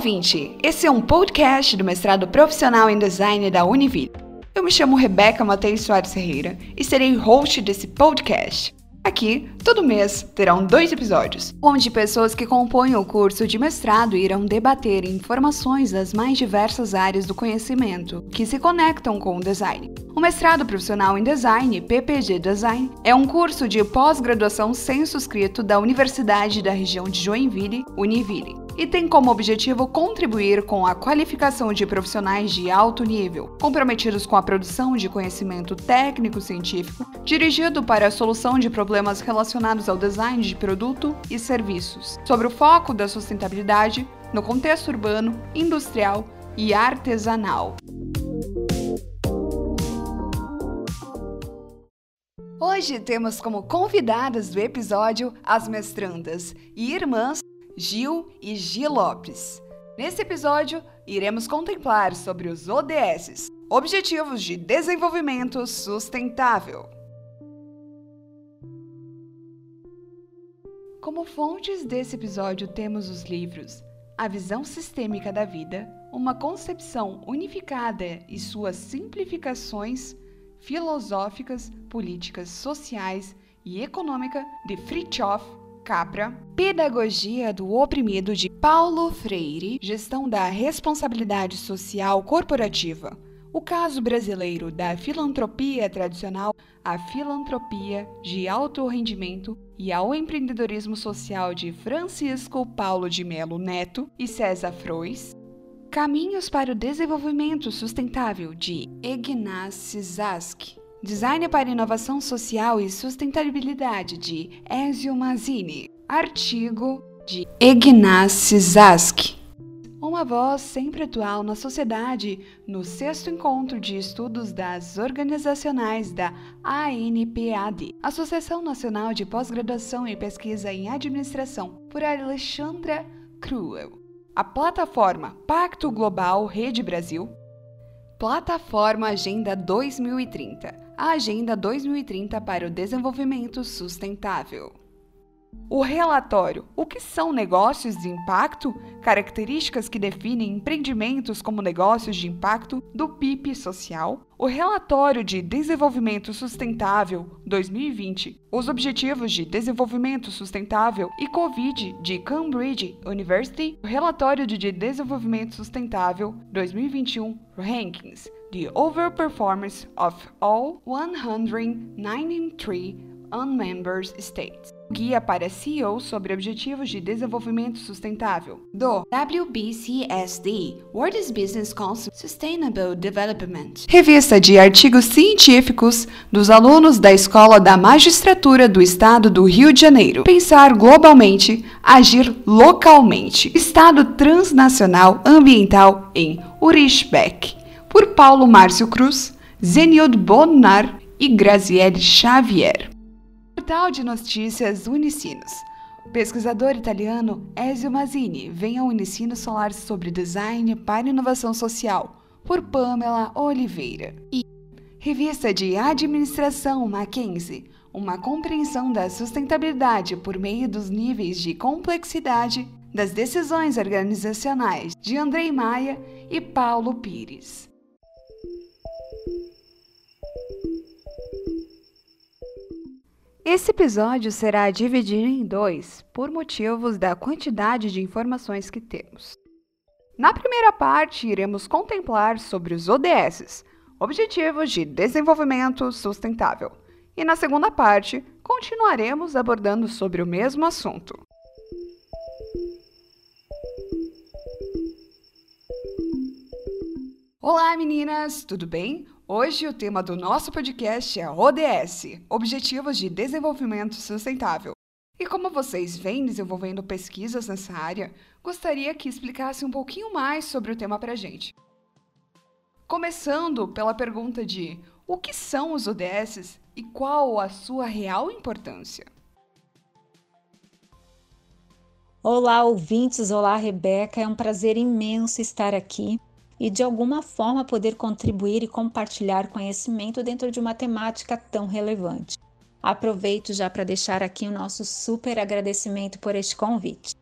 ouvinte! Esse é um podcast do mestrado profissional em design da Univille. Eu me chamo Rebeca Matheus Soares Ferreira e serei host desse podcast. Aqui, todo mês, terão dois episódios, onde pessoas que compõem o curso de mestrado irão debater informações das mais diversas áreas do conhecimento que se conectam com o design. O mestrado profissional em design, PPG Design, é um curso de pós-graduação censo-escrito da Universidade da região de Joinville, Univille e tem como objetivo contribuir com a qualificação de profissionais de alto nível, comprometidos com a produção de conhecimento técnico-científico, dirigido para a solução de problemas relacionados ao design de produto e serviços, sobre o foco da sustentabilidade no contexto urbano, industrial e artesanal. Hoje temos como convidadas do episódio as mestrandas e irmãs Gil e Gil Lopes. Nesse episódio, iremos contemplar sobre os ODS Objetivos de Desenvolvimento Sustentável. Como fontes desse episódio, temos os livros A Visão Sistêmica da Vida, uma concepção unificada e suas simplificações filosóficas, políticas, sociais e econômica de Fritjof Capra, Pedagogia do Oprimido de Paulo Freire, Gestão da Responsabilidade Social Corporativa. O caso brasileiro da filantropia tradicional à filantropia de alto rendimento e ao empreendedorismo social de Francisco Paulo de Melo Neto e César Frois. Caminhos para o Desenvolvimento Sustentável de Ignacy Zask. Design para Inovação Social e Sustentabilidade de Ezio Mazzini. Artigo de Ignacy Zask. Uma voz sempre atual na sociedade no sexto encontro de estudos das organizacionais da ANPAD, Associação Nacional de Pós-Graduação e Pesquisa em Administração, por Alexandra Cruel. A plataforma Pacto Global Rede Brasil. Plataforma Agenda 2030 a Agenda 2030 para o Desenvolvimento Sustentável. O relatório O que são negócios de impacto? Características que definem empreendimentos como negócios de impacto do PIB social. O relatório de Desenvolvimento Sustentável 2020, os Objetivos de Desenvolvimento Sustentável e Covid de Cambridge University. O relatório de Desenvolvimento Sustentável 2021 Rankings the overperformance of all 193 unmember states. Guia para CEO sobre Objetivos de Desenvolvimento Sustentável do WBCSD World Business Council Sustainable Development. Revista de artigos científicos dos alunos da Escola da Magistratura do Estado do Rio de Janeiro. Pensar globalmente, agir localmente. Estado transnacional ambiental em Urishbeck por Paulo Márcio Cruz, Zenildo Bonar e Graziele Xavier. Portal de Notícias Unicinos. O pesquisador italiano Ezio Mazzini vem ao Unicinos falar sobre design para inovação social, por Pamela Oliveira. E Revista de Administração Mackenzie, uma compreensão da sustentabilidade por meio dos níveis de complexidade das decisões organizacionais, de Andrei Maia e Paulo Pires. Esse episódio será dividido em dois, por motivos da quantidade de informações que temos. Na primeira parte, iremos contemplar sobre os ODS, Objetivos de Desenvolvimento Sustentável, e na segunda parte, continuaremos abordando sobre o mesmo assunto. Olá meninas, tudo bem? Hoje o tema do nosso podcast é ODS Objetivos de Desenvolvimento Sustentável. E como vocês vêm desenvolvendo pesquisas nessa área, gostaria que explicasse um pouquinho mais sobre o tema para a gente. Começando pela pergunta de o que são os ODS e qual a sua real importância? Olá, ouvintes! Olá, Rebeca! É um prazer imenso estar aqui e de alguma forma poder contribuir e compartilhar conhecimento dentro de uma temática tão relevante. Aproveito já para deixar aqui o nosso super agradecimento por este convite.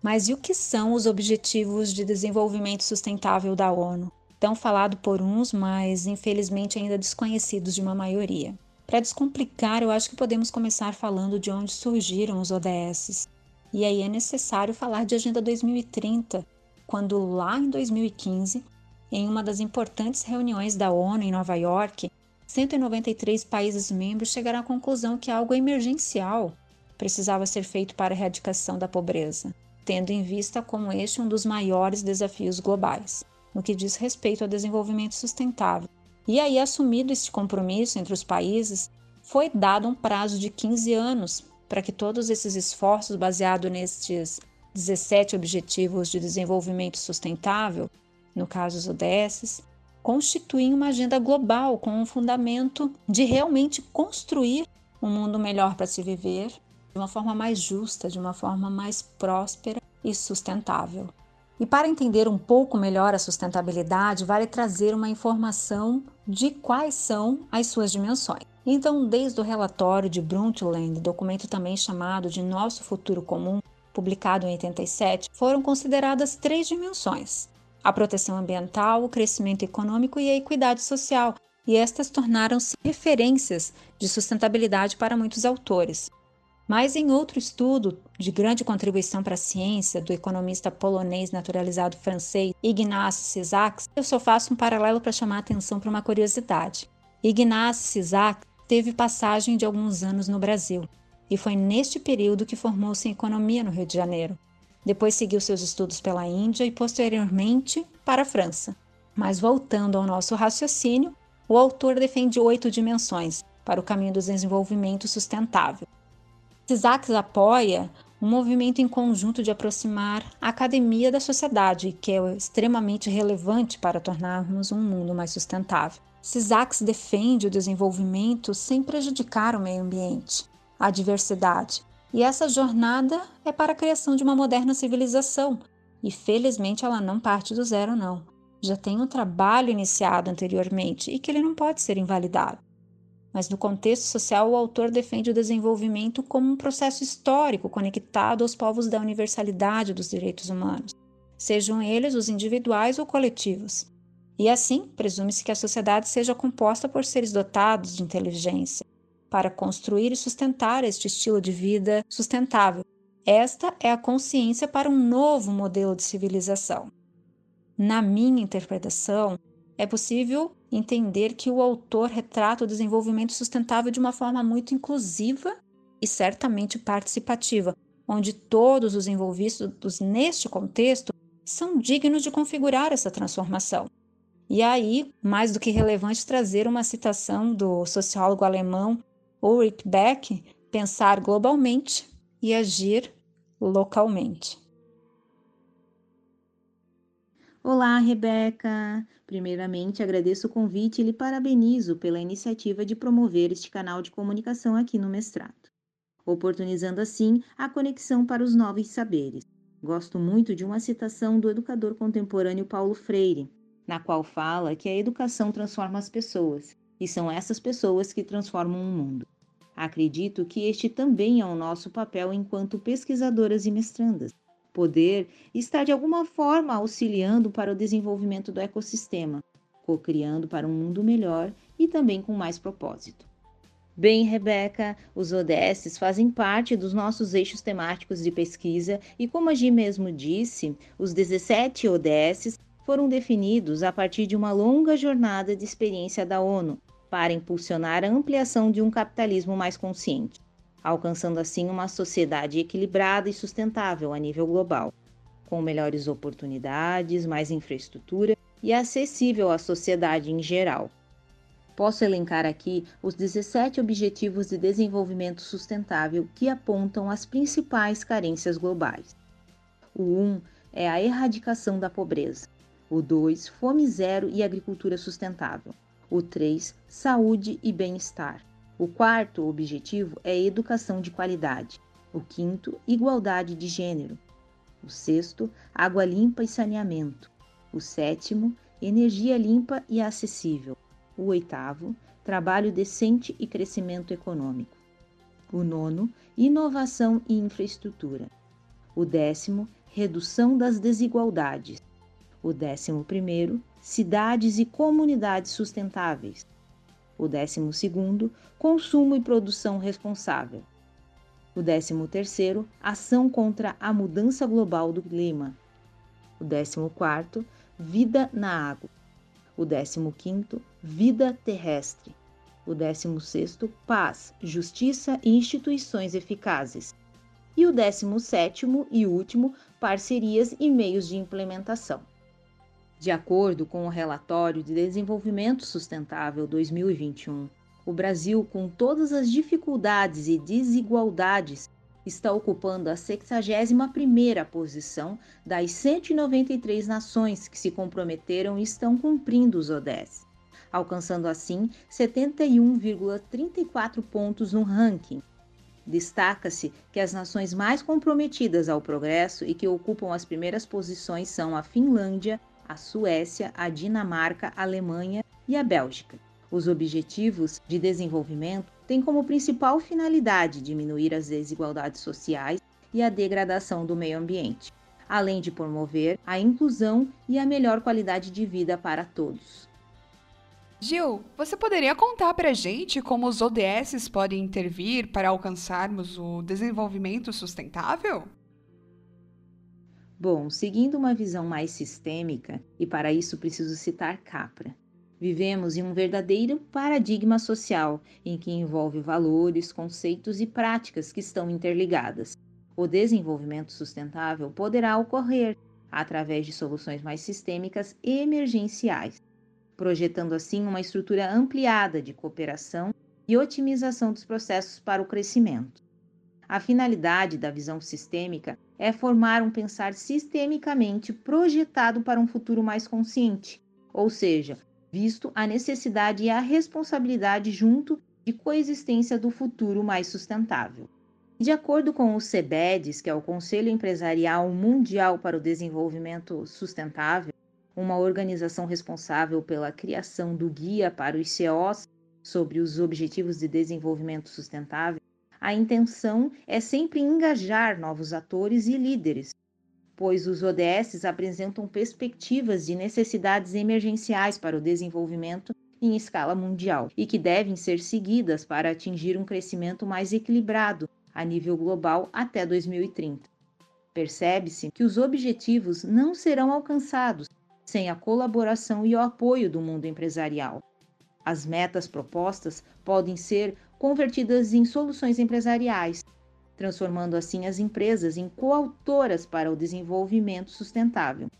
Mas e o que são os Objetivos de Desenvolvimento Sustentável da ONU? Tão falado por uns, mas infelizmente ainda desconhecidos de uma maioria. Para descomplicar, eu acho que podemos começar falando de onde surgiram os ODS. E aí é necessário falar de Agenda 2030, quando lá em 2015, em uma das importantes reuniões da ONU em Nova York, 193 países membros chegaram à conclusão que algo emergencial precisava ser feito para a erradicação da pobreza tendo em vista como este um dos maiores desafios globais, no que diz respeito ao desenvolvimento sustentável. E aí, assumido este compromisso entre os países, foi dado um prazo de 15 anos para que todos esses esforços baseados nestes 17 Objetivos de Desenvolvimento Sustentável, no caso os ODS, constituem uma agenda global com um fundamento de realmente construir um mundo melhor para se viver de uma forma mais justa, de uma forma mais próspera e sustentável. E para entender um pouco melhor a sustentabilidade, vale trazer uma informação de quais são as suas dimensões. Então, desde o relatório de Brundtland, documento também chamado de Nosso Futuro Comum, publicado em 87, foram consideradas três dimensões: a proteção ambiental, o crescimento econômico e a equidade social, e estas tornaram-se referências de sustentabilidade para muitos autores. Mas em outro estudo de grande contribuição para a ciência do economista polonês naturalizado francês Ignace Sisak, eu só faço um paralelo para chamar a atenção para uma curiosidade. Ignace Sisak teve passagem de alguns anos no Brasil e foi neste período que formou-se em economia no Rio de Janeiro. Depois seguiu seus estudos pela Índia e posteriormente para a França. Mas voltando ao nosso raciocínio, o autor defende oito dimensões para o caminho do desenvolvimento sustentável. CISAX apoia um movimento em conjunto de aproximar a academia da sociedade, que é extremamente relevante para tornarmos um mundo mais sustentável. CISAX defende o desenvolvimento sem prejudicar o meio ambiente, a diversidade, e essa jornada é para a criação de uma moderna civilização. E felizmente ela não parte do zero, não. Já tem um trabalho iniciado anteriormente e que ele não pode ser invalidado mas no contexto social o autor defende o desenvolvimento como um processo histórico conectado aos povos da universalidade dos direitos humanos, sejam eles os individuais ou coletivos. E assim, presume-se que a sociedade seja composta por seres dotados de inteligência, para construir e sustentar este estilo de vida sustentável. Esta é a consciência para um novo modelo de civilização. Na minha interpretação, é possível entender que o autor retrata o desenvolvimento sustentável de uma forma muito inclusiva e certamente participativa, onde todos os envolvidos neste contexto são dignos de configurar essa transformação. E aí, mais do que relevante trazer uma citação do sociólogo alemão Ulrich Beck, pensar globalmente e agir localmente. Olá, Rebeca! Primeiramente, agradeço o convite e lhe parabenizo pela iniciativa de promover este canal de comunicação aqui no mestrado, oportunizando assim a conexão para os novos saberes. Gosto muito de uma citação do educador contemporâneo Paulo Freire, na qual fala que a educação transforma as pessoas, e são essas pessoas que transformam o mundo. Acredito que este também é o nosso papel enquanto pesquisadoras e mestrandas poder está de alguma forma auxiliando para o desenvolvimento do ecossistema, co-criando para um mundo melhor e também com mais propósito. Bem, Rebeca, os ODS fazem parte dos nossos eixos temáticos de pesquisa e, como a Gi mesmo disse, os 17 ODS foram definidos a partir de uma longa jornada de experiência da ONU para impulsionar a ampliação de um capitalismo mais consciente alcançando assim uma sociedade equilibrada e sustentável a nível global, com melhores oportunidades, mais infraestrutura e acessível à sociedade em geral. Posso elencar aqui os 17 Objetivos de Desenvolvimento Sustentável que apontam as principais carências globais. O 1 é a erradicação da pobreza. O 2, fome zero e agricultura sustentável. O 3, saúde e bem-estar. O quarto objetivo é educação de qualidade. O quinto, igualdade de gênero. O sexto, água limpa e saneamento. O sétimo, energia limpa e acessível. O oitavo, trabalho decente e crescimento econômico. O nono, inovação e infraestrutura. O décimo, redução das desigualdades. O décimo primeiro, cidades e comunidades sustentáveis. O décimo segundo, consumo e produção responsável. O décimo terceiro, ação contra a mudança global do clima. O décimo quarto, vida na água. O décimo quinto, vida terrestre. O décimo sexto, paz, justiça e instituições eficazes. E o décimo sétimo e último, parcerias e meios de implementação. De acordo com o relatório de Desenvolvimento Sustentável 2021, o Brasil, com todas as dificuldades e desigualdades, está ocupando a 61ª posição das 193 nações que se comprometeram e estão cumprindo os ODS, alcançando assim 71,34 pontos no ranking. Destaca-se que as nações mais comprometidas ao progresso e que ocupam as primeiras posições são a Finlândia, a Suécia, a Dinamarca, a Alemanha e a Bélgica. Os Objetivos de Desenvolvimento têm como principal finalidade diminuir as desigualdades sociais e a degradação do meio ambiente, além de promover a inclusão e a melhor qualidade de vida para todos. Gil, você poderia contar para a gente como os ODS podem intervir para alcançarmos o desenvolvimento sustentável? Bom, seguindo uma visão mais sistêmica, e para isso preciso citar Capra, vivemos em um verdadeiro paradigma social em que envolve valores, conceitos e práticas que estão interligadas. O desenvolvimento sustentável poderá ocorrer através de soluções mais sistêmicas e emergenciais, projetando assim uma estrutura ampliada de cooperação e otimização dos processos para o crescimento. A finalidade da visão sistêmica é formar um pensar sistemicamente projetado para um futuro mais consciente, ou seja, visto a necessidade e a responsabilidade junto de coexistência do futuro mais sustentável. De acordo com o CEBEDES, que é o Conselho Empresarial Mundial para o Desenvolvimento Sustentável, uma organização responsável pela criação do Guia para os CEOs sobre os Objetivos de Desenvolvimento Sustentável, a intenção é sempre engajar novos atores e líderes, pois os ODS apresentam perspectivas de necessidades emergenciais para o desenvolvimento em escala mundial e que devem ser seguidas para atingir um crescimento mais equilibrado a nível global até 2030. Percebe-se que os objetivos não serão alcançados sem a colaboração e o apoio do mundo empresarial. As metas propostas podem ser convertidas em soluções empresariais, transformando assim as empresas em coautoras para o desenvolvimento sustentável.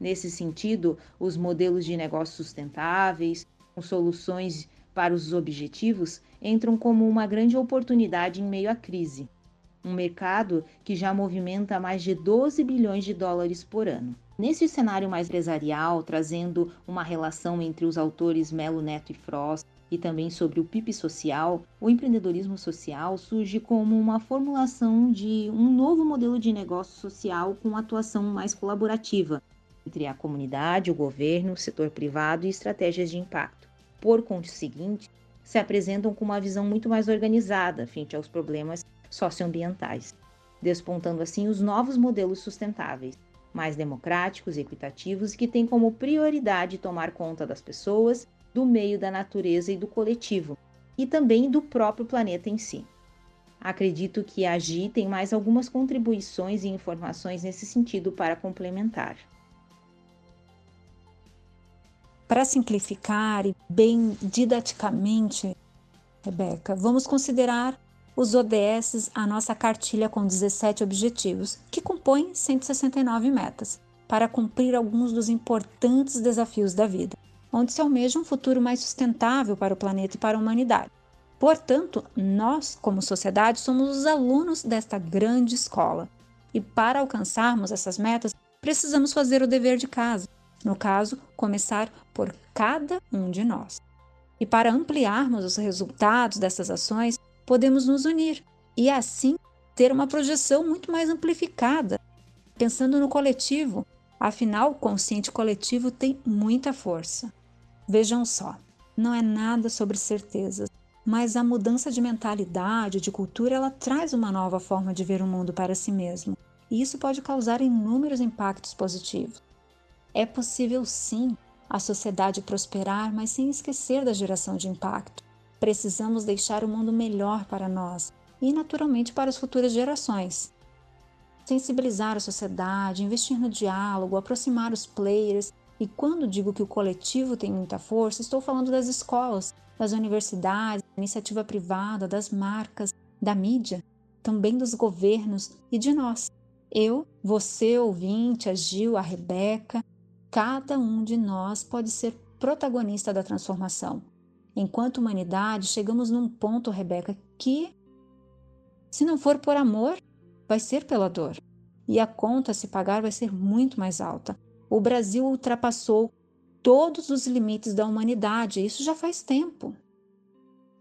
Nesse sentido, os modelos de negócios sustentáveis, com soluções para os objetivos, entram como uma grande oportunidade em meio à crise. Um mercado que já movimenta mais de 12 bilhões de dólares por ano. Nesse cenário mais empresarial, trazendo uma relação entre os autores Melo Neto e Frost e também sobre o PIB social, o empreendedorismo social surge como uma formulação de um novo modelo de negócio social com atuação mais colaborativa entre a comunidade, o governo, o setor privado e estratégias de impacto. Por conseguinte, se apresentam com uma visão muito mais organizada frente aos problemas socioambientais, despontando assim os novos modelos sustentáveis mais democráticos, equitativos que têm como prioridade tomar conta das pessoas, do meio da natureza e do coletivo, e também do próprio planeta em si. Acredito que a AGI tem mais algumas contribuições e informações nesse sentido para complementar. Para simplificar e bem didaticamente, Rebeca, vamos considerar os ODS a nossa cartilha com 17 objetivos, que compõem 169 metas, para cumprir alguns dos importantes desafios da vida, onde se almeja um futuro mais sustentável para o planeta e para a humanidade. Portanto, nós, como sociedade, somos os alunos desta grande escola. E para alcançarmos essas metas, precisamos fazer o dever de casa. No caso, começar por cada um de nós. E para ampliarmos os resultados dessas ações, podemos nos unir e assim ter uma projeção muito mais amplificada, pensando no coletivo. Afinal, o consciente coletivo tem muita força. Vejam só, não é nada sobre certezas, mas a mudança de mentalidade, de cultura, ela traz uma nova forma de ver o mundo para si mesmo. e isso pode causar inúmeros impactos positivos. É possível sim a sociedade prosperar, mas sem esquecer da geração de impacto. Precisamos deixar o mundo melhor para nós e, naturalmente, para as futuras gerações. Sensibilizar a sociedade, investir no diálogo, aproximar os players. E quando digo que o coletivo tem muita força, estou falando das escolas, das universidades, da iniciativa privada, das marcas, da mídia, também dos governos e de nós. Eu, você, ouvinte, a Gil, a Rebeca, cada um de nós pode ser protagonista da transformação. Enquanto humanidade, chegamos num ponto, Rebeca, que, se não for por amor, vai ser pela dor. E a conta a se pagar vai ser muito mais alta. O Brasil ultrapassou todos os limites da humanidade, isso já faz tempo.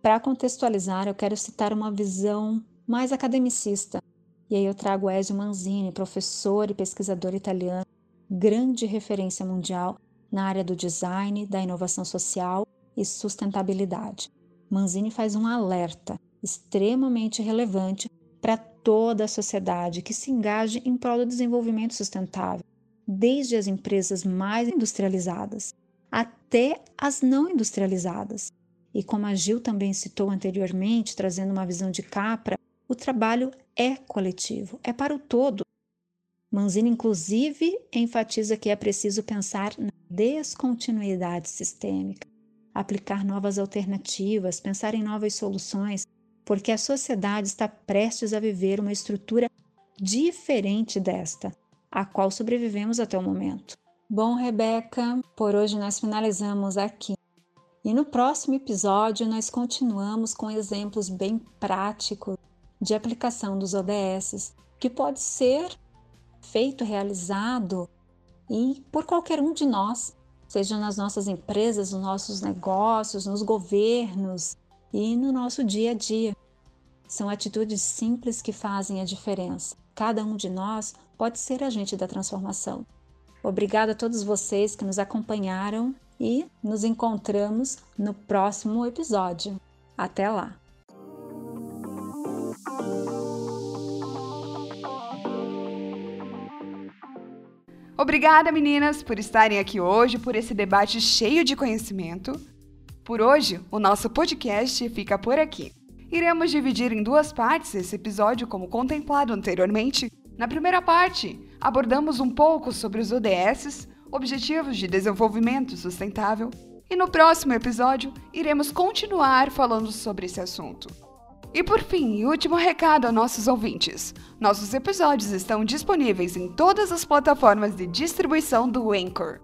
Para contextualizar, eu quero citar uma visão mais academicista. E aí eu trago Ezio Manzini, professor e pesquisador italiano, grande referência mundial na área do design, da inovação social e sustentabilidade. Manzini faz um alerta extremamente relevante para toda a sociedade que se engaje em prol do desenvolvimento sustentável, desde as empresas mais industrializadas até as não industrializadas. E como a Gil também citou anteriormente, trazendo uma visão de Capra, o trabalho é coletivo, é para o todo. Manzini, inclusive, enfatiza que é preciso pensar na descontinuidade sistêmica, aplicar novas alternativas, pensar em novas soluções, porque a sociedade está prestes a viver uma estrutura diferente desta, a qual sobrevivemos até o momento. Bom, Rebeca, por hoje nós finalizamos aqui. E no próximo episódio nós continuamos com exemplos bem práticos de aplicação dos ODS, que pode ser feito, realizado e por qualquer um de nós, seja nas nossas empresas, nos nossos negócios, nos governos e no nosso dia a dia. São atitudes simples que fazem a diferença. Cada um de nós pode ser agente da transformação. Obrigada a todos vocês que nos acompanharam e nos encontramos no próximo episódio. Até lá! Obrigada, meninas, por estarem aqui hoje, por esse debate cheio de conhecimento. Por hoje, o nosso podcast fica por aqui. Iremos dividir em duas partes esse episódio, como contemplado anteriormente. Na primeira parte, abordamos um pouco sobre os ODS, Objetivos de Desenvolvimento Sustentável, e no próximo episódio iremos continuar falando sobre esse assunto. E por fim, último recado a nossos ouvintes: nossos episódios estão disponíveis em todas as plataformas de distribuição do Anchor.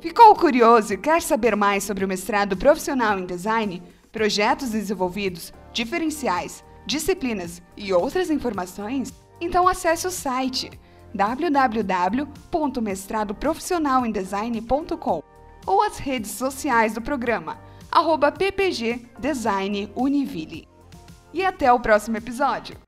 Ficou curioso e quer saber mais sobre o mestrado profissional em design, projetos desenvolvidos, diferenciais, disciplinas e outras informações? Então acesse o site www.mestradoprofissionalemdesign.com ou as redes sociais do programa, arroba ppg Design Univille. E até o próximo episódio!